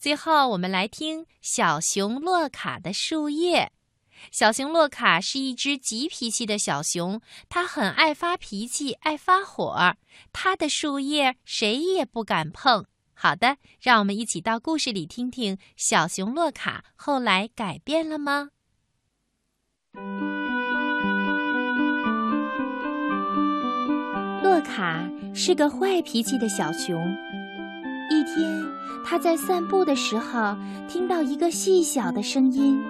最后，我们来听小熊洛卡的树叶。小熊洛卡是一只急脾气的小熊，它很爱发脾气，爱发火。它的树叶谁也不敢碰。好的，让我们一起到故事里听听小熊洛卡后来改变了吗？洛卡是个坏脾气的小熊。一天，他在散步的时候，听到一个细小的声音：“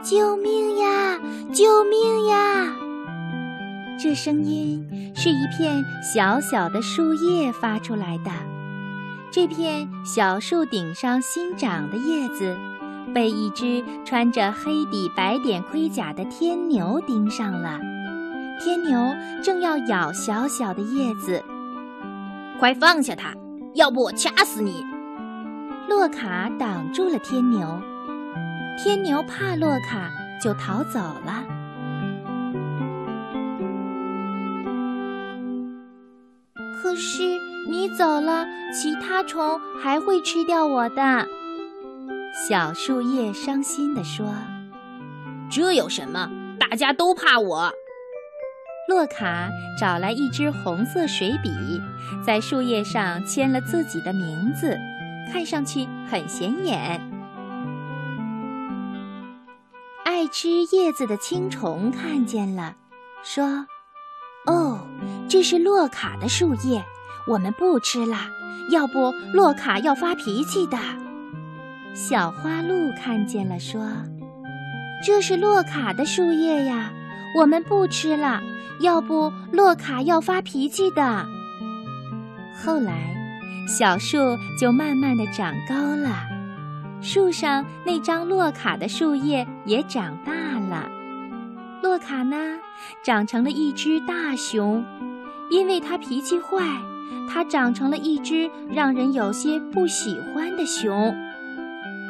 救命呀！救命呀！”这声音是一片小小的树叶发出来的。这片小树顶上新长的叶子，被一只穿着黑底白点盔甲的天牛盯上了。天牛正要咬小小的叶子，快放下它，要不我掐死你！洛卡挡住了天牛，天牛怕洛卡，就逃走了。可是你走了，其他虫还会吃掉我的。小树叶伤心地说：“这有什么？大家都怕我。”洛卡找来一支红色水笔，在树叶上签了自己的名字，看上去很显眼。爱吃叶子的青虫看见了，说：“哦，这是洛卡的树叶，我们不吃了，要不洛卡要发脾气的。”小花鹿看见了，说：“这是洛卡的树叶呀，我们不吃了。”要不洛卡要发脾气的。后来，小树就慢慢的长高了，树上那张洛卡的树叶也长大了。洛卡呢，长成了一只大熊，因为它脾气坏，它长成了一只让人有些不喜欢的熊。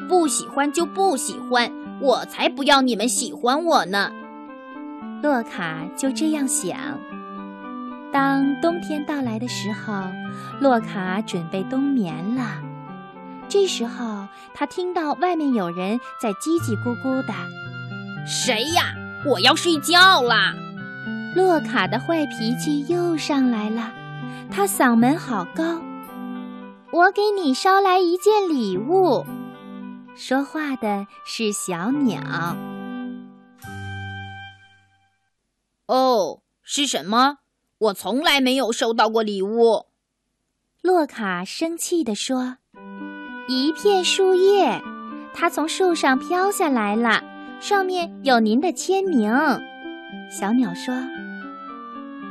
不喜欢就不喜欢，我才不要你们喜欢我呢。洛卡就这样想。当冬天到来的时候，洛卡准备冬眠了。这时候，他听到外面有人在叽叽咕咕的：“谁呀？我要睡觉啦！”洛卡的坏脾气又上来了，他嗓门好高：“我给你捎来一件礼物。”说话的是小鸟。哦，是什么？我从来没有收到过礼物。洛卡生气地说：“一片树叶，它从树上飘下来了，上面有您的签名。”小鸟说：“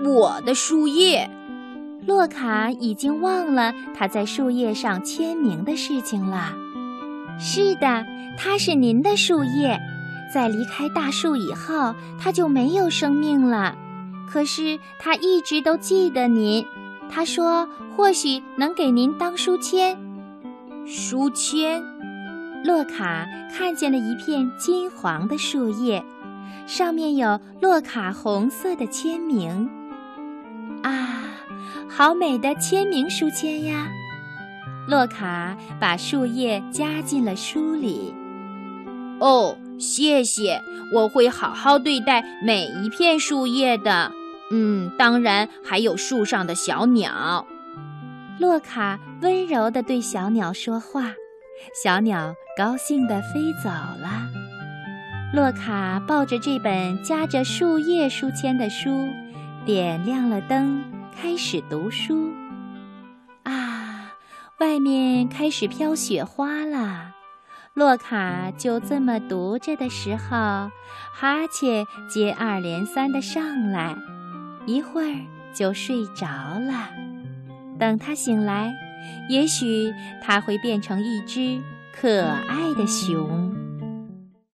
我的树叶。”洛卡已经忘了他在树叶上签名的事情了。是的，它是您的树叶。在离开大树以后，它就没有生命了。可是它一直都记得您。他说：“或许能给您当书签。”书签。洛卡看见了一片金黄的树叶，上面有洛卡红色的签名。啊，好美的签名书签呀！洛卡把树叶夹进了书里。哦。谢谢，我会好好对待每一片树叶的。嗯，当然还有树上的小鸟。洛卡温柔地对小鸟说话，小鸟高兴地飞走了。洛卡抱着这本夹着树叶书签的书，点亮了灯，开始读书。啊，外面开始飘雪花了。洛卡就这么读着的时候，哈欠接二连三的上来，一会儿就睡着了。等他醒来，也许他会变成一只可爱的熊。